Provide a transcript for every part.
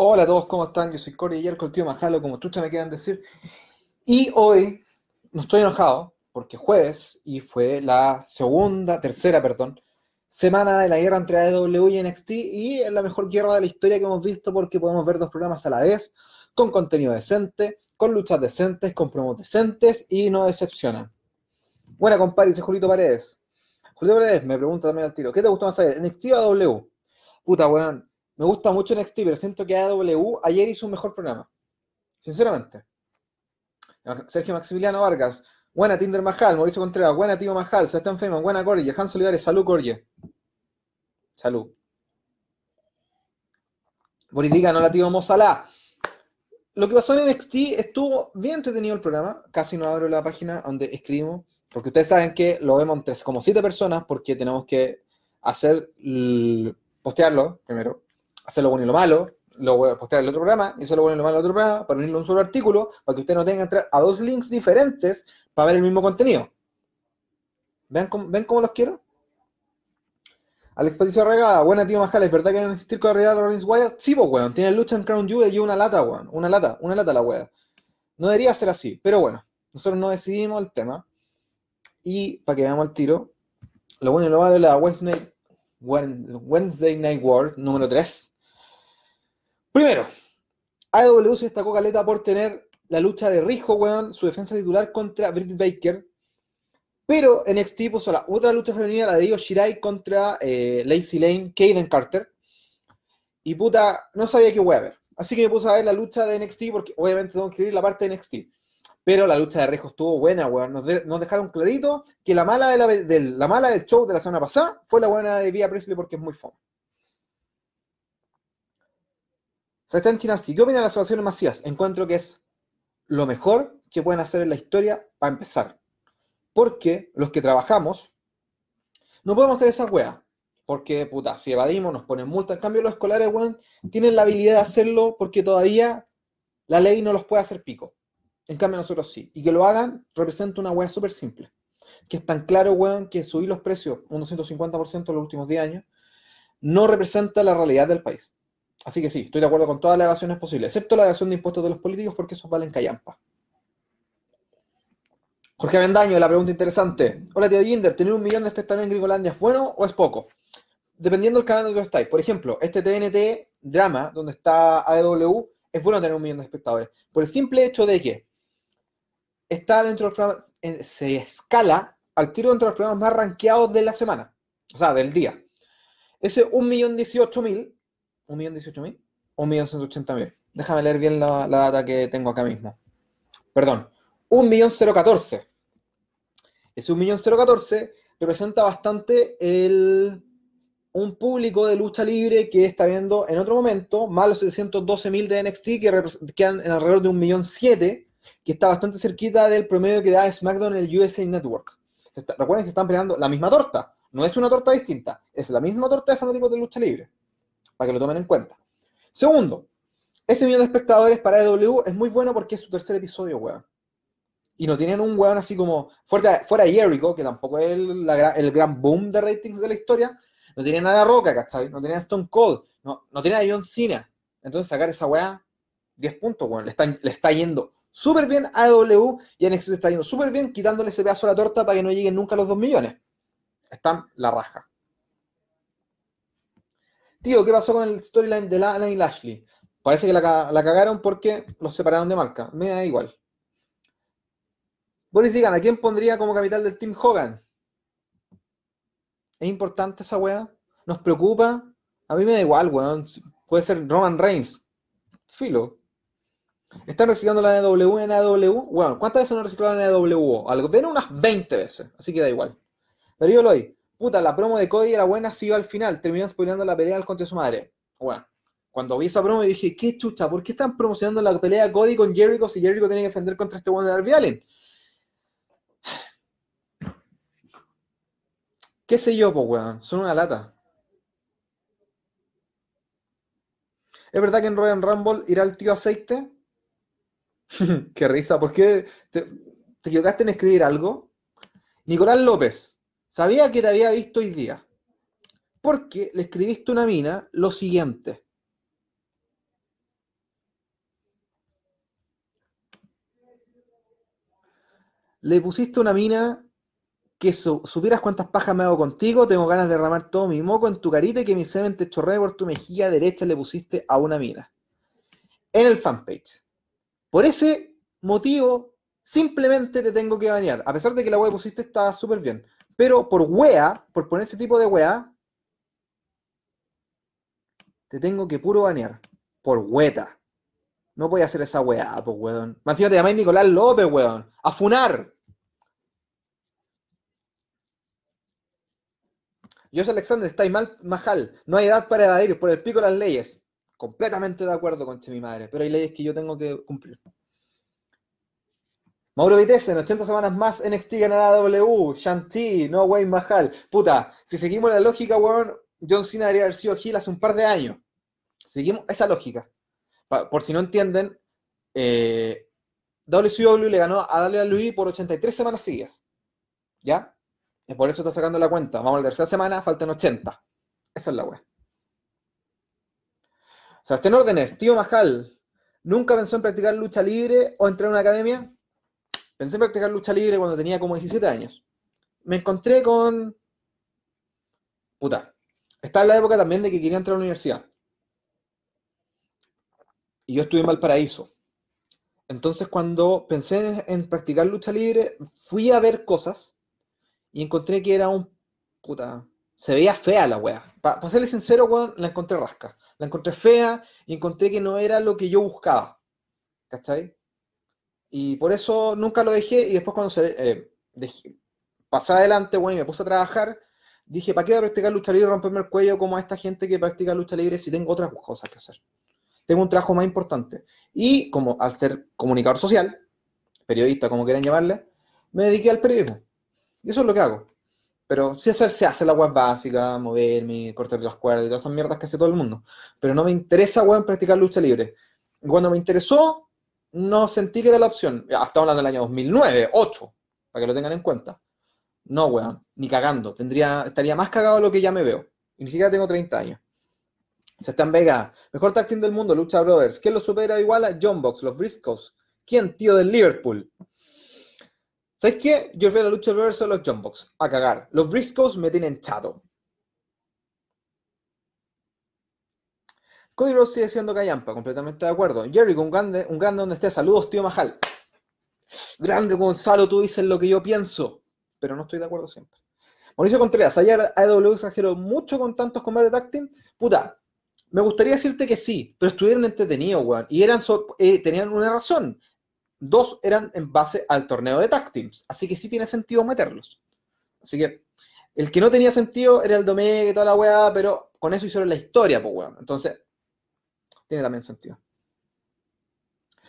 Hola a todos, ¿cómo están? Yo soy Corey Yerko, el tío Majalo, como chucha me quieran decir. Y hoy no estoy enojado porque jueves y fue la segunda, tercera, perdón, semana de la guerra entre AEW y NXT y es la mejor guerra de la historia que hemos visto porque podemos ver dos programas a la vez, con contenido decente, con luchas decentes, con promos decentes y no decepcionan. Buena compadre, dice Julito Paredes. Julito Paredes me pregunta también al tiro, ¿qué te gustó más saber, NXT o AEW? Puta, weón, me gusta mucho NXT, pero siento que AW ayer hizo un mejor programa. Sinceramente. Sergio Maximiliano Vargas. Buena Tinder Majal, Mauricio Contreras. Buena Tío Majal, Sebastián Feynman. Buena Corje. Hans Olivares. Salud, Corje. Salud. Boridica, no la tío Mozalá. Lo que pasó en NXT estuvo bien entretenido el programa. Casi no abro la página donde escribimos. Porque ustedes saben que lo vemos entre como siete personas porque tenemos que hacer postearlo primero hacer lo bueno y lo malo, lo voy a postear en el otro programa, y hacer lo bueno y lo malo en el otro programa, para unirlo en un solo artículo, para que usted no tenga que entrar a dos links diferentes para ver el mismo contenido. ¿Ven cómo, ¿ven cómo los quiero? Alex Patricio Regada, buena tío Majales, ¿verdad que no existir con la realidad de Rollins Wyatt? Sí, pues, weón, tiene lucha en Crown Jewel y una lata, weón, una lata, una lata la weá. No debería ser así, pero bueno, nosotros no decidimos el tema. Y para que veamos el tiro, lo bueno y lo malo de la Wednesday, Wednesday Night World número 3. Primero, AEW se destacó caleta por tener la lucha de Rijo, weón, su defensa titular contra Britt Baker. Pero NXT puso la otra lucha femenina, la de Io Shirai contra eh, Lacey Lane, Kaden Carter. Y puta, no sabía qué voy. Así que me puse a ver la lucha de NXT porque obviamente tengo que escribir la parte de NXT. Pero la lucha de Rijo estuvo buena, weón. Nos, dejaron clarito que la mala, de la, mala del show de la semana pasada fue la buena de Via Presley porque es muy fome. Sebastián Chinaski, ¿qué opina de las situaciones masivas? Encuentro que es lo mejor que pueden hacer en la historia para empezar. Porque los que trabajamos no podemos hacer esa wea. Porque, puta, si evadimos nos ponen multa. En cambio, los escolares, weón, tienen la habilidad de hacerlo porque todavía la ley no los puede hacer pico. En cambio, nosotros sí. Y que lo hagan representa una wea súper simple. Que es tan claro, weón, que subir los precios un 250% en los últimos 10 años no representa la realidad del país. Así que sí, estoy de acuerdo con todas las evasiones posibles, excepto la evasión de impuestos de los políticos, porque esos valen callampa. Jorge Avendaño, la pregunta interesante. Hola, tío Jinder, ¿tener un millón de espectadores en Gringolandia es bueno o es poco? Dependiendo del canal donde estáis. Por ejemplo, este TNT drama, donde está AEW, es bueno tener un millón de espectadores. Por el simple hecho de que está dentro de los programas, se escala al tiro dentro de los programas más rankeados de la semana, o sea, del día. Ese 1.018.000 ¿1.018.000 o 1.180.000? Déjame leer bien la, data que tengo acá mismo. Perdón, 1.014. Ese 1.014 representa bastante el, un público de lucha libre que está viendo en otro momento, más los 712.000 de NXT que quedan en alrededor de 1.007.000, que está bastante cerquita del promedio que da SmackDown en el USA Network. recuerden que están peleando la misma torta, no es una torta distinta, es la misma torta de fanáticos de lucha libre para que lo tomen en cuenta. Segundo, ese millón de espectadores para EW es muy bueno porque es su tercer episodio, weón. Y no tienen un weón así como fuera, fuera Jericho, que tampoco es el, el, gran boom de ratings de la historia. No tienen a La Roca, ¿cachai? No tienen a Stone Cold. No, no tienen a John Cena. Entonces sacar esa weá, 10 puntos, weón. Le está, le está yendo súper bien a EW y a NXT está yendo súper bien quitándole ese pedazo a la torta para que no lleguen nunca a los 2 millones. Están la raja. Tío, ¿qué pasó con el storyline de Lana y Lashley? Parece que la, cagaron porque los separaron de marca. Me da igual. Boris digan, ¿a quién pondría como capital del Team Hogan? ¿Es importante esa weá? ¿Nos preocupa? A mí me da igual, weón. Puede ser Roman Reigns. Filo. ¿Están reciclando la NW en AW? Bueno, ¿cuántas veces no reciclaron en AW? Algo, ven unas 20 veces, así que da igual. Darío Loy, puta, la promo de Cody era buena, si iba al final, terminó spoileando la pelea al contra su madre. Bueno, cuando vi esa promo dije, qué chucha, ¿por qué están promocionando la pelea de Cody con Jericho si Jericho tiene que defender contra este one de Darby Allen? ¿Qué sé yo, pues, weón? Son una lata. ¿Es verdad que en Royal Rumble irá el tío aceite? Qué risa, ¿por qué te, te en escribir algo? Nicolás López, Sabía que te había visto hoy día. Porque le escribiste a una mina lo siguiente. Le pusiste una mina que su, supieras cuántas pajas me hago contigo, tengo ganas de derramar todo mi moco en tu carita y que mi semen te chorree por tu mejilla derecha, le pusiste a una mina. En el fanpage. Por ese motivo, simplemente te tengo que banear. A pesar de que la wea que pusiste está súper bien. Pero por wea, por poner ese tipo de wea, te tengo que puro banear. Por hueta. No voy a hacer esa weá, pues weón. Más te llamáis Nicolás López, weón. A funar. José Alexander, estáis mal, majal. No hay edad para evadir por el pico de las leyes. Completamente de acuerdo con mi madre. Pero hay leyes que yo tengo que cumplir. Mauro Vitesse, en 80 semanas más NXT ganará W. Shanti, no Wayne Mahal. Puta, si seguimos la lógica, weón, John Cena debería haber sido Gil hace un par de años. Seguimos esa lógica. por si no entienden, eh, WCW le ganó a WWE por 83 semanas seguidas. ¿Ya? Y por eso está sacando la cuenta. Vamos a la tercera semana, faltan 80. Esa es la web. Sebastián Órdenes, tío Majal, ¿nunca pensó en practicar lucha libre o entrar en una academia? Pensé en practicar lucha libre cuando tenía como 17 años. Me encontré con... Puta. Estaba en la época también de que quería entrar a la universidad. Y yo estuve en Valparaíso. Entonces, cuando pensé en, practicar lucha libre, fui a ver cosas y encontré que era un. Puta. Se veía fea la wea. Para serle sincero, weón, la encontré rasca. La encontré fea y encontré que no era lo que yo buscaba. ¿Cachai? Y por eso nunca lo dejé. Y después, cuando se, eh, pasé adelante, bueno, y me puse a trabajar, dije, ¿para qué voy a practicar lucha libre y romperme el cuello como a esta gente que practica lucha libre si tengo otras cosas que hacer? tengo un trabajo más importante. Y como al ser comunicador social, periodista, como quieran llamarle, me dediqué al periodismo. Y eso es lo que hago. Pero sí hacer, se hace la web básica, moverme, cortar las cuerdas y todas esas mierdas que hace todo el mundo. Pero no me interesa, weón, practicar lucha libre. Cuando me interesó, no sentí que era la opción. Hasta hablando del año 2009, 8, para que lo tengan en cuenta. No, weón, ni cagando. Tendría, estaría más cagado de lo que ya me veo. Y ni siquiera tengo 30 años. en Vega, mejor tag del mundo, Lucha Brothers. ¿Quién lo supera igual a John Box, los Briscoes? ¿Quién, tío del Liverpool? ¿Sabes qué? Yo veo la Lucha Brothers o los John Box. A cagar. Los Briscoes me tienen chato. Cody Rhodes sigue siendo callampa, completamente de acuerdo. Jerry, un grande, un grande donde esté. Saludos, tío Majal. Grande Gonzalo, tú dices lo que yo pienso, pero no estoy de acuerdo siempre. Mauricio Contreras, ayer AEW exageró mucho con tantos combates de tag Puta, me gustaría decirte que sí, pero estuvieron entretenidos, weón. Y eran eh, tenían una razón. Dos eran en base al torneo de tag. Así que sí tiene sentido meterlos. Así que el que no tenía sentido era el Domecq y toda la weá, pero con eso hicieron la historia, pues weón. Entonces, tiene también sentido.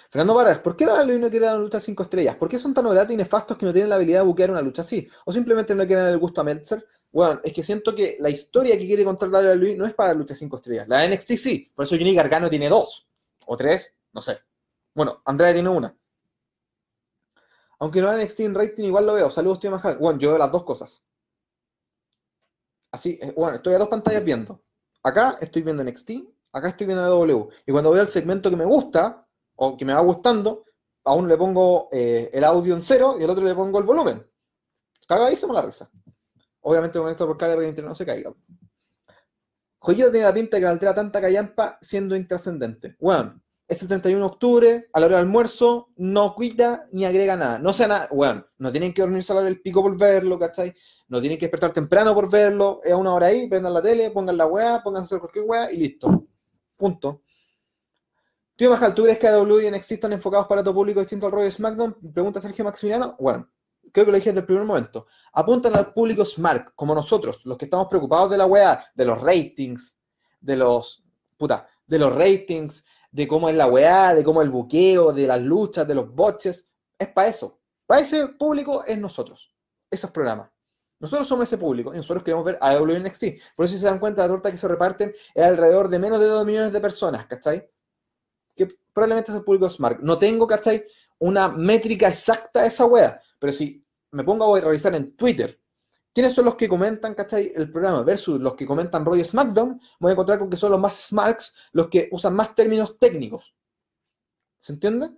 Fernando Vargas, ¿por qué la no quiere dar lucha 5 estrellas? ¿Por qué son tan oratos y nefastos que no tienen la habilidad de buquear una lucha así? ¿O simplemente no quieren el gusto a Meltzer? Bueno, es que siento que la historia que quiere contar la Luis no es para lucha 5 estrellas. La NXT sí, por eso Johnny Gargano tiene dos o tres, no sé. Bueno, Andrea tiene una. Aunque no la NXT en rating, igual lo veo. Saludos, tío Majal. Bueno, yo veo las dos cosas. Así, eh, bueno, estoy a dos pantallas viendo. Acá estoy viendo NXT, acá estoy viendo W. Y cuando veo el segmento que me gusta, o que me va gustando, a uno le pongo eh, el audio en cero y al otro le pongo el volumen. Cagadísimo la risa. Obviamente con esto por cara para que internet no se caiga. Joyita tiene la pinta que valdrá tanta callampa siendo intrascendente. Bueno, es el 31 de octubre, a la hora del almuerzo, no cuida ni agrega nada. No sea nada, bueno, no tienen que dormirse a la hora del pico por verlo, ¿cachai? No tienen que despertar temprano por verlo, es a una hora ahí, prendan la tele, pongan la weá, pónganse a hacer cualquier weá y listo. Punto. Tío Majal, ¿tú crees que AW y NXT están enfocados para todo público distinto al rollo de SmackDown? Pregunta Sergio Maximiliano. Bueno, creo que lo dije desde el primer momento, apuntan al público smart, como nosotros, los que estamos preocupados de la weá, de los ratings, de los, puta, de los ratings, de cómo es la weá, de cómo el buqueo, de las luchas, de los boches, es para eso. Para ese público es nosotros, esos programas. Nosotros somos ese público y nosotros queremos ver a WNXT. Por eso si se dan cuenta, la torta que se reparten es alrededor de menos de 2 millones de personas, ¿cachai? Que probablemente es el público smart. No tengo, ¿cachai? Una métrica exacta de esa wea. Pero si me pongo a revisar en Twitter quiénes son los que comentan, ¿cachai? El programa versus los que comentan Roy SmackDown, voy a encontrar con que son los más smarts, los que usan más términos técnicos. ¿Se entiende?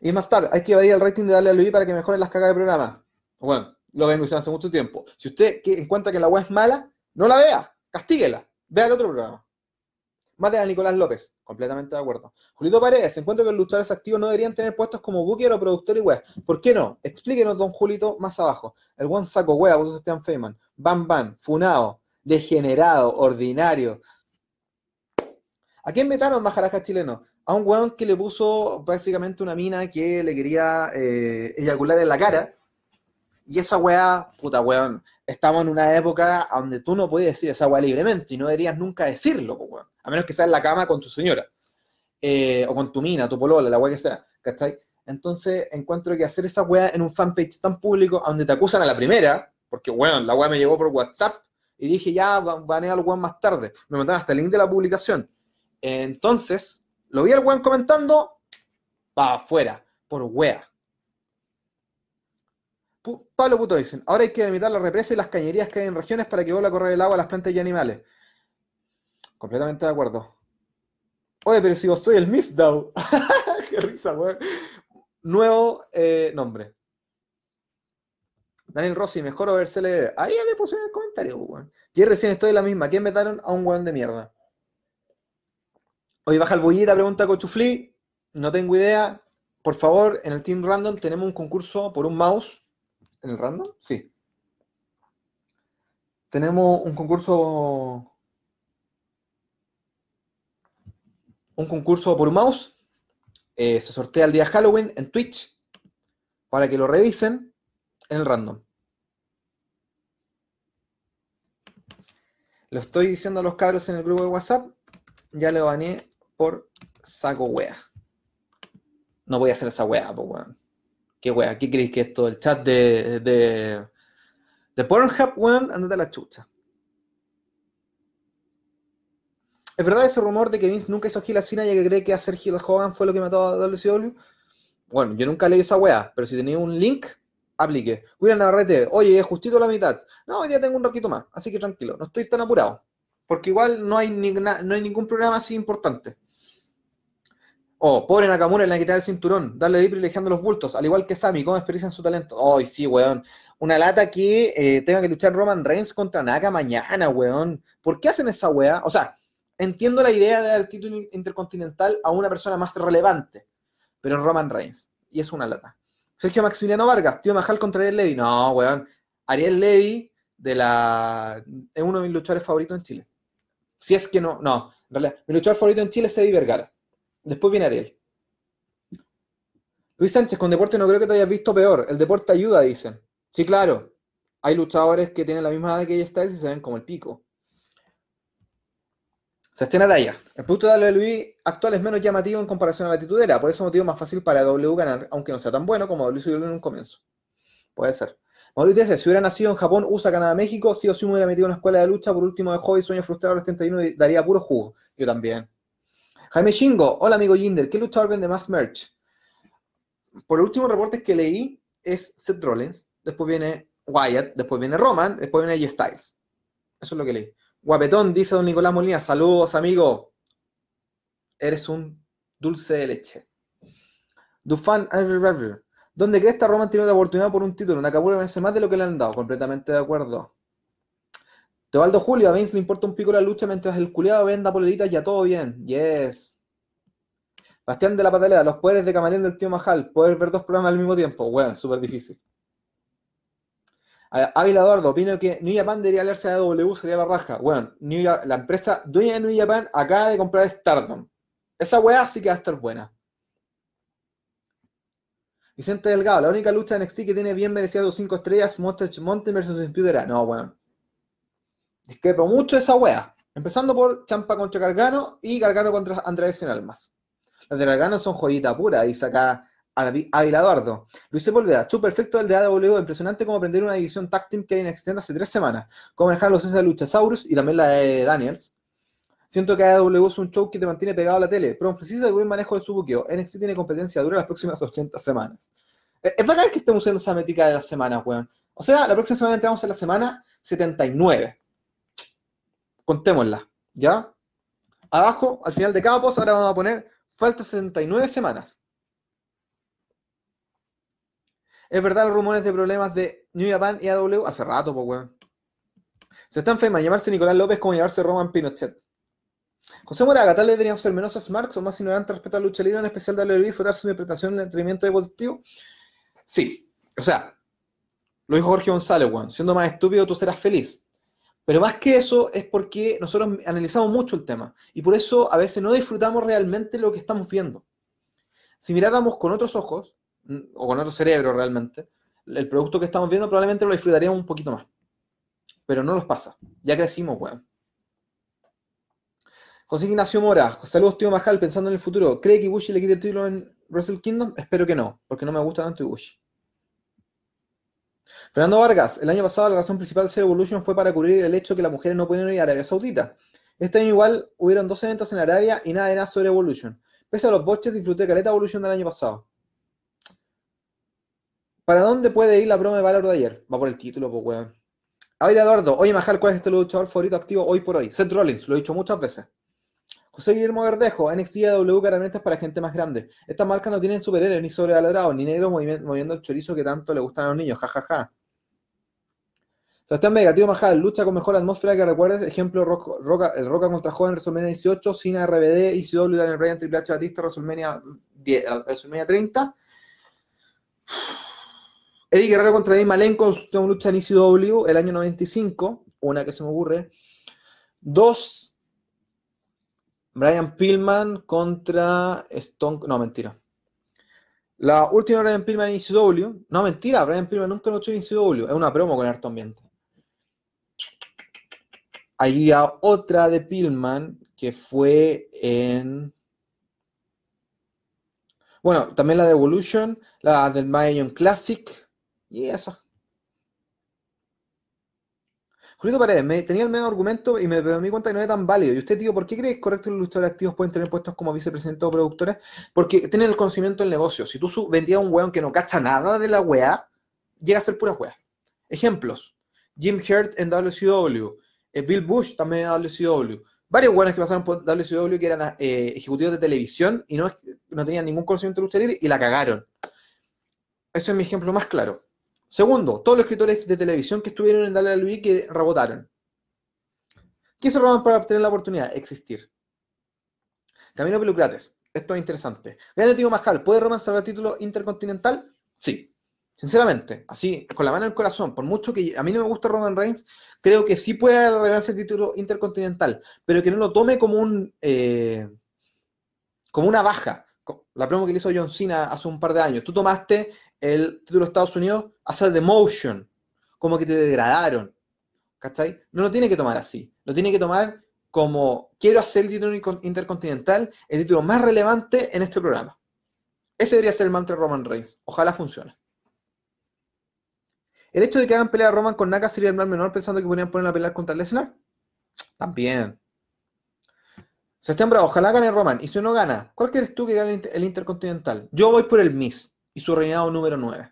Y más tarde, hay que evadir el rating de darle a Luis para que mejoren las cagas de programa. Bueno, lo ven hace mucho tiempo. Si usted encuentra que la web es mala, no la vea, castíguela, vea el otro programa. Mate a Nicolás López, completamente de acuerdo. Julito Paredes, encuentro que los luchadores activos no deberían tener puestos como booker o productor y web. ¿Por qué no? Explíquenos, don Julito, más abajo. El buen saco wea, vos Sebastián Feynman. Bam Bam, Funao, degenerado, ordinario. ¿A quién metaron Majaraja chileno? A un weón que le puso básicamente una mina que le quería eh, eyacular en la cara. Y esa weá, puta weón, estamos en una época donde tú no puedes decir esa weá libremente y no deberías nunca decirlo, weón. A menos que sea en la cama con tu señora. Eh, o con tu mina, tu polola, la weá que sea, ¿cachai? Entonces encuentro que hacer esa weá en un fanpage tan público, donde te acusan a la primera, porque weón, la weá me llegó por WhatsApp y dije ya, banea al weón más tarde. Me mandaron hasta el link de la publicación. Entonces, lo vi al weón comentando, va afuera, por wea. Pablo Puto dicen, ahora hay que limitar la represa y las cañerías que hay en regiones para que vuelva a correr el agua a las plantas y animales. Completamente de acuerdo. Oye, pero si vos soy el Misdow. Qué risa. Nuevo eh, nombre. Daniel Rossi, mejor o verse Ahí ya le puse en el comentario, weón. Yo recién estoy en la misma. ¿Quién metaron a un weón de mierda? Hoy baja el bullita, pregunta Cochufli. No tengo idea. Por favor, en el Team Random tenemos un concurso por un mouse. ¿En el random? Sí. Tenemos un concurso. Un concurso por un mouse. Eh, se sortea el día Halloween en Twitch. Para que lo revisen en el random. Lo estoy diciendo a los cabros en el grupo de WhatsApp. Ya le baneé por saco wea. No voy a hacer esa wea, pues weón. ¿Qué wea? ¿Qué creéis que esto? El chat de, de, de Pornhub, weón, andate a la chucha. ¿Es verdad ese rumor de que Vince nunca hizo Gil a Cena ya que cree que hacer Gil Hogan fue lo que mató a WCW? Bueno, yo nunca leí esa wea, pero si tenía un link, aplique. William Navarrete, oye, es justito la mitad. No, hoy día tengo un ratito más, así que tranquilo, no estoy tan apurado. Porque igual no hay, no hay ningún programa así importante. Oh, pobre Nakamura en la quitar el cinturón, darle de privilegiando los bultos, al igual que Sami, ¿cómo experiencia en su talento? Ay, sí, weón. Una lata que eh, tenga que luchar Roman Reigns contra Naka mañana, weón. ¿Por qué hacen esa weá? O sea, entiendo la idea de dar el título intercontinental a una persona más relevante, pero Roman Reigns, y es una lata. Sergio Maximiliano Vargas, tío Majal contra Ariel Levy. No, weón. Ariel Levy de la... es uno de mis luchadores favoritos en Chile. Si es que no, no. En realidad, mi luchador favorito en Chile es Eddie Vergara. Después viene Ariel. Luis Sánchez, con deporte no creo que te hayas visto peor. El deporte ayuda, dicen. Sí, claro. Hay luchadores que tienen la misma edad que ella está y se ven como el pico. Sebastián Araya. El producto de Luis actual es menos llamativo en comparación a la titudera. Por ese motivo es más fácil para W ganar, aunque no sea tan bueno como W en un comienzo. Puede ser. Mauricio dice, si hubiera nacido en Japón, USA, Canadá, México, sí o sí me hubiera metido en una escuela de lucha, por último de hobby, sueño frustrado a los 31 y daría puro jugo. Yo también. Jaime Shingo, hola amigo Jinder, ¿qué luchador vende más merch? Por los últimos reportes que leí, es Seth Rollins, después viene Wyatt, después viene Roman, después viene Styles. Eso es lo que leí. Guapetón, dice don Nicolás Molina, saludos amigo. Eres un dulce de leche. Dufan, ¿Dónde crees que Roman tiene una oportunidad por un título? Nakamura hace más de lo que le han dado. Completamente de acuerdo. Teobaldo Julio, a Vince le importa un pico la lucha mientras el culiado venda poleritas, ya todo bien. Yes. Bastián de la Patalera, los poderes de Camarón del tío Majal. Poder ver dos programas al mismo tiempo. Bueno, súper difícil. Ávila Eduardo, opino que New Japan debería aliarse a W, sería la raja. Bueno, la empresa dueña de New Japan acaba de comprar Stardom. Esa weá sí que va a estar buena. Vicente Delgado, la única lucha en NXT que tiene bien merecido 5 estrellas, Monster versus Computer. No, bueno. Discrepo mucho esa wea. Empezando por Champa contra Gargano y Gargano contra Andrés en Almas. Las de Gargano son joyita pura, dice acá Ávila Eduardo. Luis Sepúlveda, chu perfecto el de AW, impresionante como aprender una división tag team que hay en extend hace tres semanas. Cómo manejar los de Luchasaurus y también la de Daniels. Siento que AW es un show que te mantiene pegado a la tele, pero precisa el buen manejo de su buqueo. NXT tiene competencia dura las próximas 80 semanas. Es bacán que estemos usando esa métrica de las semanas, weón. O sea, la próxima semana entramos en la semana 79. Contémosla, ¿ya? Abajo, al final de cada ahora vamos a poner falta 79 semanas. ¿Es verdad los rumores de problemas de New Japan y AW? Hace rato, pues, weón. Se está enferma llamarse Nicolás López como llamarse Roman Pinochet. José Moraga, tal vez deberíamos ser menos smarts o más ignorantes respecto a la lucha libre, en especial la y disfrutar su interpretación del entretenimiento deportivo. Sí, o sea, lo dijo Jorge González, weón. Siendo más estúpido, tú serás feliz. Pero más que eso es porque nosotros analizamos mucho el tema y por eso a veces no disfrutamos realmente lo que estamos viendo. Si miráramos con otros ojos, o con otro cerebro realmente, el producto que estamos viendo probablemente lo disfrutaríamos un poquito más. Pero no nos pasa. Ya crecimos, weón. José Ignacio Mora, saludos tío Majal, pensando en el futuro. ¿Cree que Ibushi le quite el título en Wrestle Kingdom? Espero que no, porque no me gusta tanto Ibushi. Fernando Vargas, el año pasado la razón principal de ser Evolution fue para cubrir el hecho que las mujeres no pueden ir a Arabia Saudita. Este año igual hubieron dos eventos en Arabia y nada de nada sobre Evolution. Pese a los boches, disfruté de Caleta Evolution del año pasado. ¿Para dónde puede ir la broma de valor de ayer? Va por el título, pues weón. A ver, Eduardo, oye Majal, ¿cuál es este luchador favorito activo hoy por hoy? Seth Rollins, lo he dicho muchas veces. José Guillermo Verdejo, NXT y AW herramientas para gente más grande. Estas marcas no tienen superhéroes ni sobrevalorados, ni negros moviendo el chorizo que tanto le gustan a los niños, jajaja. Ja, ja. Sebastián Vega, tío Majal, lucha con mejor atmósfera que recuerdes. Ejemplo, Roca, contra Joven WrestleMania 18, Cina RBD, ICW, Daniel Bryan, Triple H, Batista, WrestleMania, 10, WrestleMania 30. Eddie Guerrero contra Dean Malenko, lucha en ICW el año 95, una que se me ocurre. Dos, Brian Pillman contra Stone. No, mentira. La última Brian Pillman en ECW. No, mentira, Brian Pillman nunca lo hecho en ECW. Es una promo con harto ambiente. Había otra de Pillman que fue en. Bueno, también la de Evolution, la del Mayon Classic. Y eso. Julito Paredes, me, tenía el medio argumento y me, di cuenta que no era tan válido. ¿Y usted, tío, por qué crees correcto que los luchadores activos pueden tener puestos como vicepresidente o productores? Porque tienen el conocimiento del negocio. Si tú vendías a un weón que no cacha nada de la weá, llega a ser pura weá. Ejemplos. Jim Hurt en WCW. Eh, Bill Bush también en WCW. Varios weones que pasaron por WCW que eran eh, ejecutivos de televisión y no, no tenían ningún conocimiento de lucha libre y la cagaron. Ese es mi ejemplo más claro. Segundo, todos los escritores de televisión que estuvieron en Dale a Luis que rebotaron. ¿Qué se roban para obtener la oportunidad? Existir. Camino Pelucrates. Esto es interesante. Grande tío Majal, ¿puede Roman salvar el título intercontinental? Sí. Sinceramente, así, con la mano en el corazón, por mucho que a mí no me gusta Roman Reigns, creo que sí puede relevarse el título intercontinental, pero que no lo tome como un eh, como una baja. La promo que le hizo John Cena hace un par de años. Tú tomaste el título de Estados Unidos hace demotion, como que te degradaron. ¿Cachai? No lo tiene que tomar así. Lo tiene que tomar como quiero hacer el título intercontinental, el título más relevante en este programa. Ese debería ser el mantra de Roman Reigns. Ojalá funcione. El hecho de que hagan pelea a Roman con Naka sería el mal menor pensando que podrían poner a pelear contra Lesnar. También. Sebastián Bravo, ojalá gane Roman. Y si no gana, ¿cuál quieres tú que gane el Intercontinental? Yo voy por el Miss y su reinado número 9.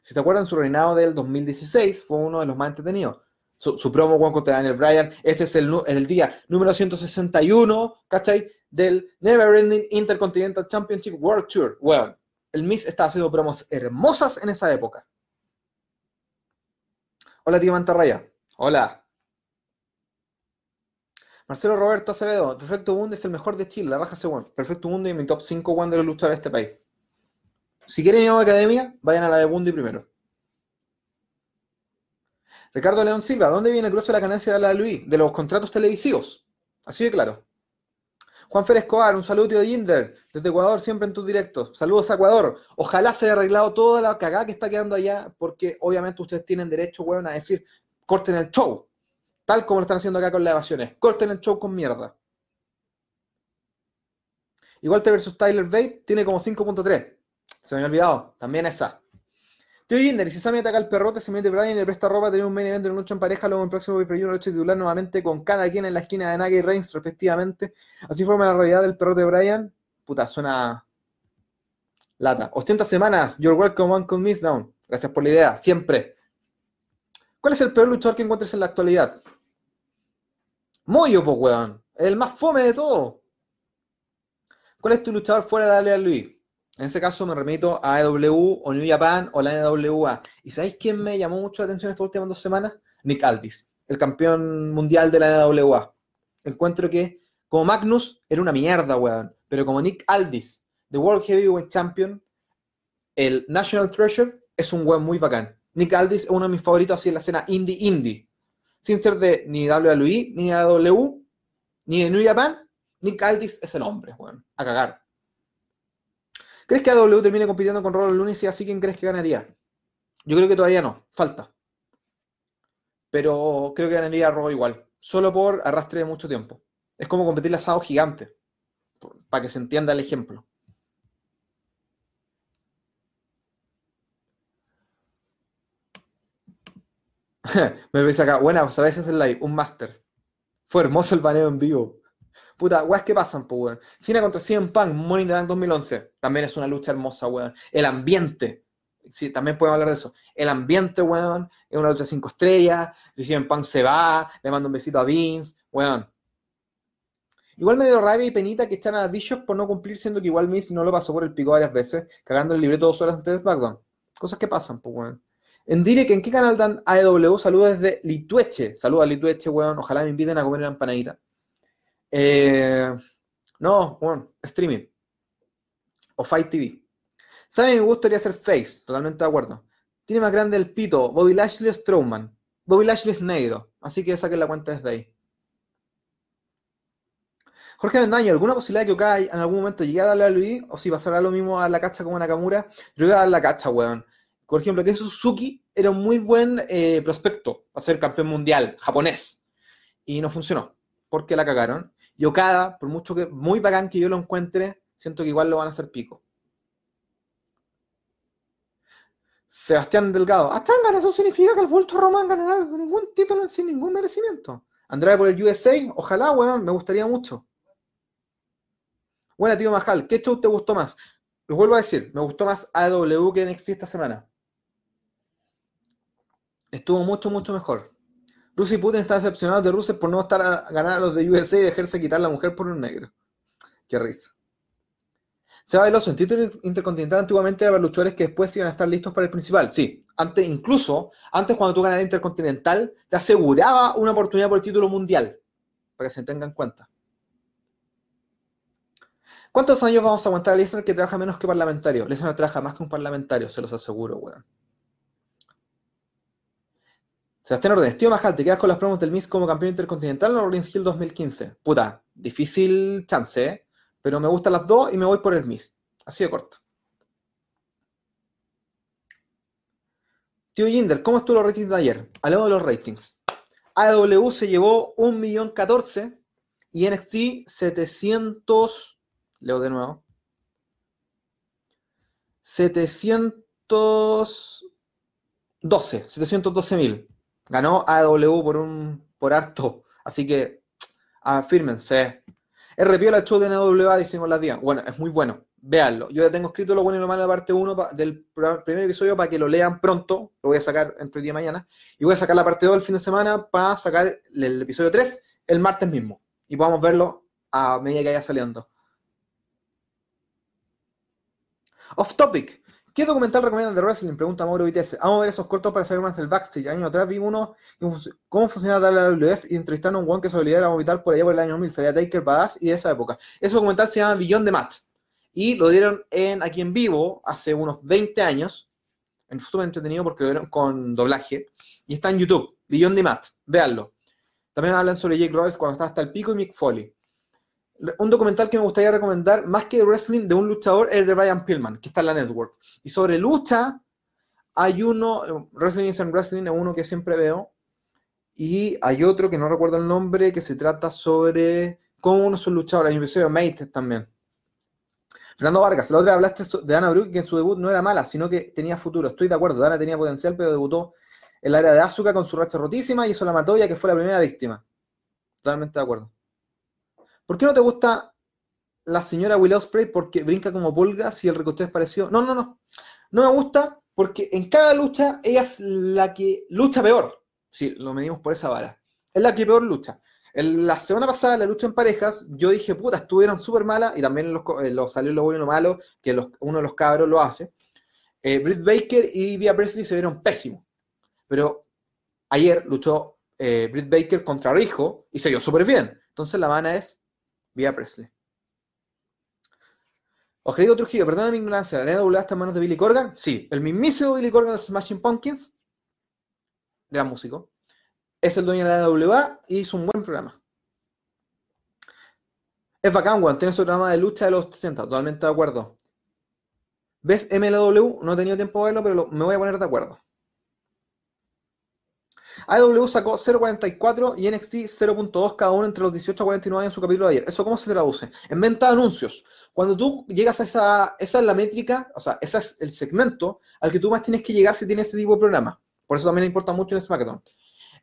Si se acuerdan, su reinado del 2016 fue uno de los más entretenidos. Su, promo con contra Daniel Bryan, este es el, día número 161, ¿cachai? Del Never Ending Intercontinental Championship World Tour. Bueno, el Miss estaba haciendo promos hermosas en esa época. Hola, tío Mantarraya. Hola. Marcelo Roberto Acevedo, Perfecto Mundo es el mejor de Chile, la raja según. Perfecto Mundo y mi top 5 one de los luchadores de este país. Si quieren ir a una academia, vayan a la de Bundy primero. Ricardo León Silva, ¿dónde viene el grueso de la ganancia de la Luis? De los contratos televisivos. Así de claro. Juan Fer Escobar, un saludo de Jinder, desde Ecuador, siempre en tus directos. Saludos a Ecuador. Ojalá se haya arreglado toda la cagada que está quedando allá, porque obviamente ustedes tienen derecho, weón, a decir, corten el show. Tal como lo están haciendo acá con las evasiones. Corten el show con mierda. Igual Te versus Tyler Bate tiene como 5.3. Se me había olvidado. También esa. Tío Jinder, si Sammy ataca al perrote, se mete Brian y le presta ropa, tener un main event una lucha en pareja, luego en el próximo pay una lucha titular nuevamente con cada quien en la esquina de Naga y Reigns, respectivamente. Así forma la realidad del perrote de Brian. Puta, suena lata. 80 semanas, you're welcome one con Miss Down. Gracias por la idea, siempre. ¿Cuál es el peor luchador que encuentres en la actualidad? Moyo, pues, weón. El más fome de todo. ¿Cuál es tu luchador fuera de Ale a Luis? En ese caso me remito a AEW o New Japan o la NWA. ¿Y sabéis quién me llamó mucho la atención estas últimas dos semanas? Nick Aldis, el campeón mundial de la NWA. Encuentro que como Magnus era una mierda, weón. Pero como Nick Aldis, The World Heavyweight Champion, el National Treasure, es un weón muy bacán. Nick Aldis es uno de mis favoritos así en la escena indie indie. Sin ser de ni WWE, ni AW, ni de New Japan, Nick Aldis es el hombre, weón. A cagar. ¿Crees que AW termine compitiendo con Roller Lunis y así quién crees que ganaría? Yo creo que todavía no, falta. Pero creo que ganaría Raw igual, solo por arrastre de mucho tiempo. Es como competir asado gigante, para que se entienda el ejemplo. Me dice acá, buena, pues a veces el live, un máster. Fue hermoso el baneo en vivo. Puta, weas que pasan, pues, weón. Cine contra CM Punk, Morning the 2011. También es una lucha hermosa, weón. El ambiente. Sí, también podemos hablar de eso. El ambiente, weón. Es una lucha cinco estrellas. CM Punk se va, le manda un besito a Vince, weón. Igual me dio rabia y penita que echan a Bishop por no cumplir, siendo que igual Miz no lo pasó por el pico varias veces, cagando el libreto dos horas antes de SmackDown. Cosas que pasan, pues, weón. En Direct, ¿en qué canal dan AEW? Saludos desde Litueche. Saludos a Litueche, weón. Ojalá me inviten a comer una empanadita. Eh, no, bueno, streaming. O Fight TV. ¿Saben? Me gustaría ser Face, totalmente de acuerdo. Tiene más grande el pito. Bobby Lashley es Strowman. Bobby Lashley es negro. Así que saquen la cuenta desde ahí. Jorge Mendaño, ¿alguna posibilidad de que Okai en algún momento llegue a darle a Luis? O si pasará lo mismo a la cacha como a Nakamura. Yo voy a dar la cacha, weón. Por ejemplo, que Suzuki era un muy buen eh, prospecto a ser campeón mundial japonés. Y no funcionó. Porque la cagaron. Y Okada, por mucho que muy bacán que yo lo encuentre, siento que igual lo van a hacer pico. Sebastián Delgado. Ah, gana, eso significa que el bulto Román ganará ningún título sin ningún merecimiento. Andrea por el USA, ojalá, weón, me gustaría mucho. Buena, tío Majal, ¿qué show te gustó más? Les vuelvo a decir, me gustó más AW que NXT esta semana. Estuvo mucho, mucho mejor. Rusia y Putin están decepcionados de Rusia por no estar a ganar a los de USA y dejarse quitar la mujer por un negro. Qué risa. Se va Veloso, en título intercontinental antiguamente había luchadores que después iban a estar listos para el principal. Sí, antes, incluso, antes cuando tú ganas el intercontinental, te aseguraba una oportunidad por el título mundial. Para que se tengan en cuenta. ¿Cuántos años vamos a aguantar a Lesnar que trabaja menos que parlamentario? Lesnar trabaja más que un parlamentario, se los aseguro, weón. Sebastián Orden, tío Majal, ¿te quedas con las promos del Miss como campeón intercontinental o Rollins Hill 2015? Puta, difícil chance, ¿eh? Pero me gustan las dos y me voy por el Miss. Así de corto. Tío Jinder, ¿cómo estuvo los ratings de ayer? Hablemos de los ratings. AW se llevó 1.014 y NXT 700. Leo de nuevo. 712. 712 mil. Ganó AW por un por harto. Así que afírmense. Repiola el show de NWA, decimos las días. Bueno, es muy bueno. Véanlo. Yo ya tengo escrito lo bueno y lo malo de la parte 1 del primer episodio para que lo lean pronto. Lo voy a sacar entre hoy y mañana. Y voy a sacar la parte 2 el fin de semana para sacar el episodio 3 el martes mismo. Y podamos verlo a medida que vaya saliendo. Off topic. ¿Qué documental recomiendan de wrestling? Pregunta Mauro Vitesse. Vamos a ver esos cortos para saber más del backstage. Año atrás vi uno, cómo funcionaba la WF y entrevistaron a un guan que se olvidara vomitar por allá por el año 2000. Salía Taker Badass y de esa época. Ese documental se llama Billón de Matt. Y lo dieron aquí en vivo hace unos 20 años. En súper entretenido porque lo dieron con doblaje. Y está en YouTube. Billón de Matt. Véanlo. También hablan sobre Jake Roberts cuando estaba hasta el pico y Mick Foley un documental que me gustaría recomendar, más que wrestling, de un luchador, es el de Brian Pillman, que está en la network. Y sobre lucha, hay uno, Wrestling is Wrestling es uno que siempre veo, y hay otro que no recuerdo el nombre, que se trata sobre cómo uno es un luchador. De Mate también. Fernando Vargas, la otra hablaste de Ana Brooke, que en su debut no era mala, sino que tenía futuro. Estoy de acuerdo, Ana tenía potencial, pero debutó en el área de Asuka con su racha rotísima y eso la mató ya que fue la primera víctima. Totalmente de acuerdo. ¿Por qué no te gusta la señora Willow Spray? Porque brinca como pulga si el ricochet es parecido. No, no, no. No me gusta porque en cada lucha ella es la que lucha peor. Si lo medimos por esa vara. Es la que peor lucha. La semana pasada, la lucha en parejas, yo dije, puta, estuvieron súper malas, y también los, los salió lo bueno y lo malo, que uno de los cabros lo hace. Eh, Britt Baker y Via Presley se vieron pésimos. Pero ayer luchó eh, Britt Baker contra Rijo y se vio súper bien. Entonces la mana es Via Presley. Oscarito Trujillo, perdona mi ignorancia, ¿la NWA está en manos de Billy Corgan? Sí, el mismísimo Billy Corgan de Smashing Pumpkins, gran músico, es el dueño de la NWA y hizo un buen programa. Es bacán, weón, tiene su programa de lucha de los 60, totalmente de acuerdo. ¿Ves MLW? No he tenido tiempo de verlo, pero me voy a poner de acuerdo. AW sacó 0.44 y NXT 0.2 cada uno entre los 18 a 49 en su capítulo de ayer. ¿Eso cómo se traduce? En venta de anuncios. Cuando tú llegas a esa, esa es la métrica, o sea, ese es el segmento al que tú más tienes que llegar si tienes este tipo de programa. Por eso también importa mucho en SmackDown.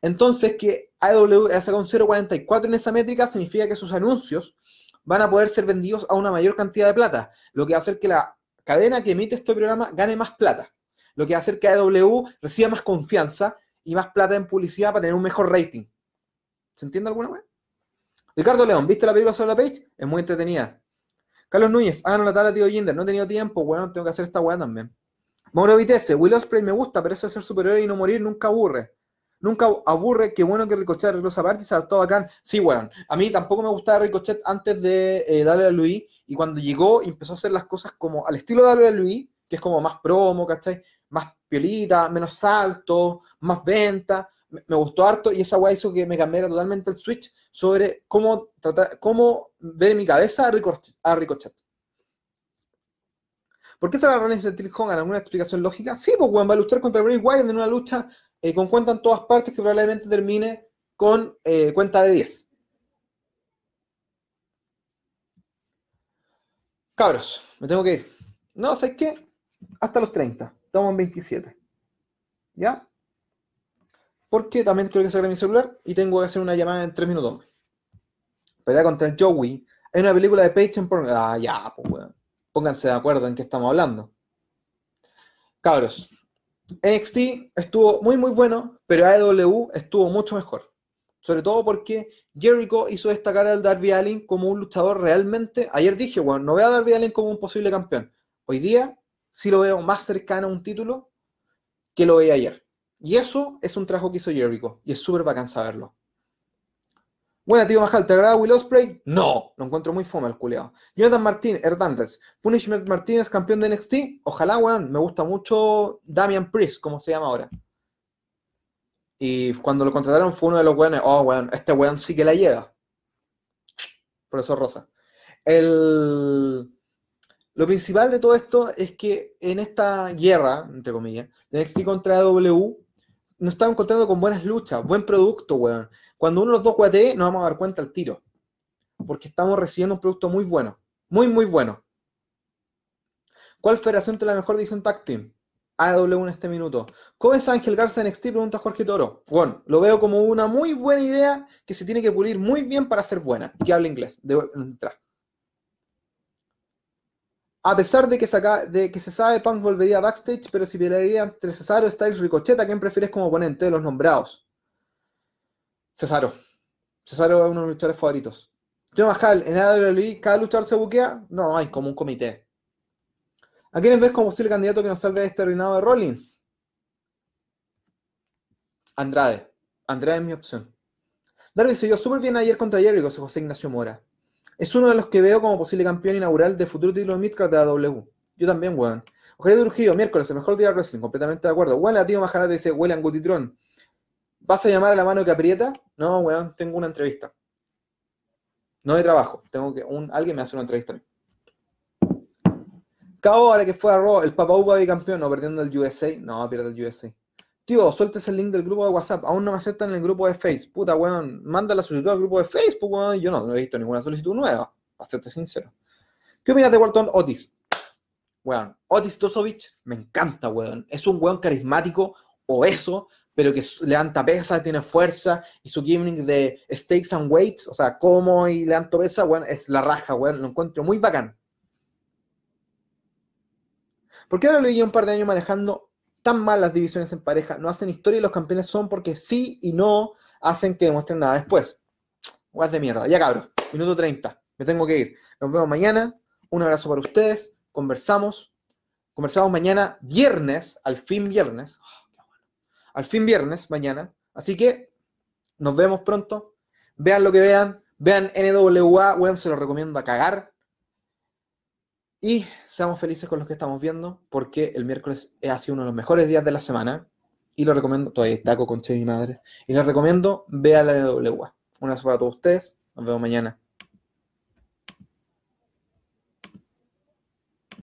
Entonces, que AW haya sacado un 0.44 en esa métrica significa que sus anuncios van a poder ser vendidos a una mayor cantidad de plata, lo que va a hacer que la cadena que emite este programa gane más plata, lo que va a hacer que AW reciba más confianza y más plata en publicidad para tener un mejor rating. ¿Se entiende alguna vez? Ricardo León, ¿viste la película sobre la page? Es muy entretenida. Carlos Núñez, hagan una tabla, tío Jinder. No he tenido tiempo, bueno, tengo que hacer esta weá también. Mauro Vitesse, Will Ospreay me gusta, pero eso de ser superhéroe y no morir nunca aburre. Nunca aburre, qué bueno que Ricochet arregló esa parte y todo bacán. Sí, weón. A mí tampoco me gustaba Ricochet antes de eh, darle a Luis. Y cuando llegó empezó a hacer las cosas como al estilo de darle a Luis, que es como más promo, ¿cachai? Piolita, menos salto, más venta. Me, gustó harto y esa weá hizo que me cambiara totalmente el switch sobre cómo, tratar, cómo ver en mi cabeza a Ricochet. ¿Por qué se va a Rollins de Hogan? ¿Alguna explicación lógica? Sí, pues weón, va a luchar contra Bray Wyatt en una lucha eh, con cuenta en todas partes que probablemente termine con eh, cuenta de 10. Cabros, me tengo que ir. No, ¿sabes qué? Hasta los 30. Estamos en 27. ¿Ya? Porque también creo que sacar mi celular y tengo que hacer una llamada en 3 minutos. Pelea contra Joey. Hay una película de Page en Ah, ya, pues weón. Pónganse de acuerdo en qué estamos hablando. Cabros, NXT estuvo muy, muy bueno, pero AEW estuvo mucho mejor. Sobre todo porque Jericho hizo destacar al Darby Allin como un luchador realmente. Ayer dije, bueno, no veo a Darby Allin como un posible campeón. Hoy día sí lo veo más cercano a un título que lo veía ayer. Y eso es un trabajo que hizo Jericho. Y es súper bacán saberlo. Buena, tío Majal, ¿te agrada Will Ospreay? No, lo encuentro muy fome el culeado. Jonathan Martín, Hernández, Punishment Martínez, campeón de NXT. Ojalá, weón, me gusta mucho Damian Priest, como se llama ahora. Y cuando lo contrataron fue uno de los weones, oh, weón, este weón sí que la lleva. Por eso Rosa. El... Lo principal de todo esto es que en esta guerra, entre comillas, de NXT contra W, nos estamos encontrando con buenas luchas, buen producto, weón. Cuando uno de los dos guatee, nos vamos a dar cuenta al tiro. Porque estamos recibiendo un producto muy bueno. Muy, muy bueno. ¿Cuál federación te la mejor división tag team? En este minuto. ¿Cómo es Ángel Garza NXT? Pregunta Jorge Toro. Bueno, lo veo como una muy buena idea que se tiene que pulir muy bien para ser buena y que hable inglés. De entrar. A pesar de que, de que se sabe Punk volvería backstage, pero si pelearía entre Cesaro, Styles, Ricochet, ¿a quién prefieres como oponente de los nombrados? Cesaro. Cesaro es uno de mis luchadores favoritos. John Mahal, en AWE, ¿cada luchador se buquea? No, hay como un comité. ¿A quiénes ves como posible candidato que nos salve de este reinado de Rollins? Andrade. Andrade es mi opción. Darby se dio súper bien ayer contra Jericho, José Ignacio Mora. Es uno de los que veo como posible campeón inaugural de futuro título de Midcard de AW. Yo también, weón. Ojalá Trujillo, miércoles, el mejor día de wrestling, completamente de acuerdo. Huele a tío Majarate dice, huele Gutitrón. ¿Vas a llamar a la mano que aprieta? No, weón, tengo una entrevista. No de trabajo, tengo que, un, alguien me hace una entrevista a mí. Cabo, ahora que fue a Raw, el Papa Upa campeón, no perdiendo el USA. No, pierde el USA. Tío, sueltes el link del grupo de WhatsApp. Aún no me aceptan en el grupo de Facebook. Puta, weón. Manda la solicitud al grupo de Facebook, weón. Yo no, no he visto ninguna solicitud nueva. Para serte sincero. ¿Qué opinas de Walton Otis? Weón. Otis Tosovic me encanta, weón. Es un weón carismático, o eso, pero que levanta pesas, tiene fuerza, y su gimmick de stakes and weights, o sea, como y levanto pesas, weón, es la raja, weón. Lo encuentro muy bacán. ¿Por qué ahora lo llevo un par de años manejando tan mal las divisiones en pareja? No hacen historia y los campeones son porque sí y no hacen que demuestren nada después. Guas de mierda. Ya cabros, minuto 30. Me tengo que ir. Nos vemos mañana. Un abrazo para ustedes. Conversamos. Conversamos mañana, viernes, al fin viernes. Oh, al fin viernes, mañana. Así que nos vemos pronto. Vean lo que vean. Vean NWA, weón, se lo recomiendo a cagar. Y seamos felices con los que estamos viendo, porque el miércoles ha sido uno de los mejores días de la semana. Y lo recomiendo, todavía taco con Che y madre. Y les recomiendo, vean la NWA. Un abrazo para todos ustedes. Nos vemos mañana.